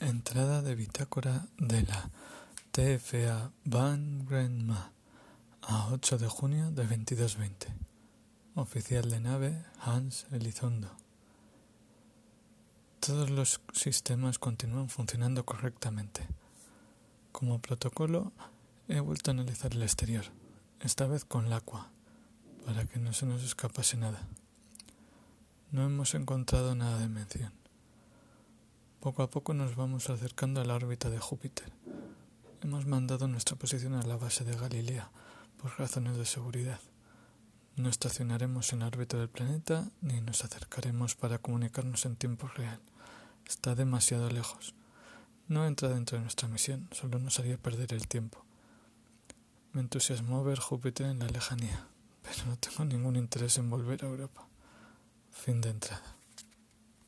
Entrada de bitácora de la TFA Van Grenma a 8 de junio de 2220. Oficial de nave Hans Elizondo. Todos los sistemas continúan funcionando correctamente. Como protocolo, he vuelto a analizar el exterior, esta vez con la agua, para que no se nos escapase nada. No hemos encontrado nada de mención. Poco a poco nos vamos acercando a la órbita de Júpiter. Hemos mandado nuestra posición a la base de Galilea por razones de seguridad. No estacionaremos en la órbita del planeta ni nos acercaremos para comunicarnos en tiempo real. Está demasiado lejos. No entra dentro de nuestra misión, solo nos haría perder el tiempo. Me entusiasmó ver Júpiter en la lejanía, pero no tengo ningún interés en volver a Europa. Fin de entrada.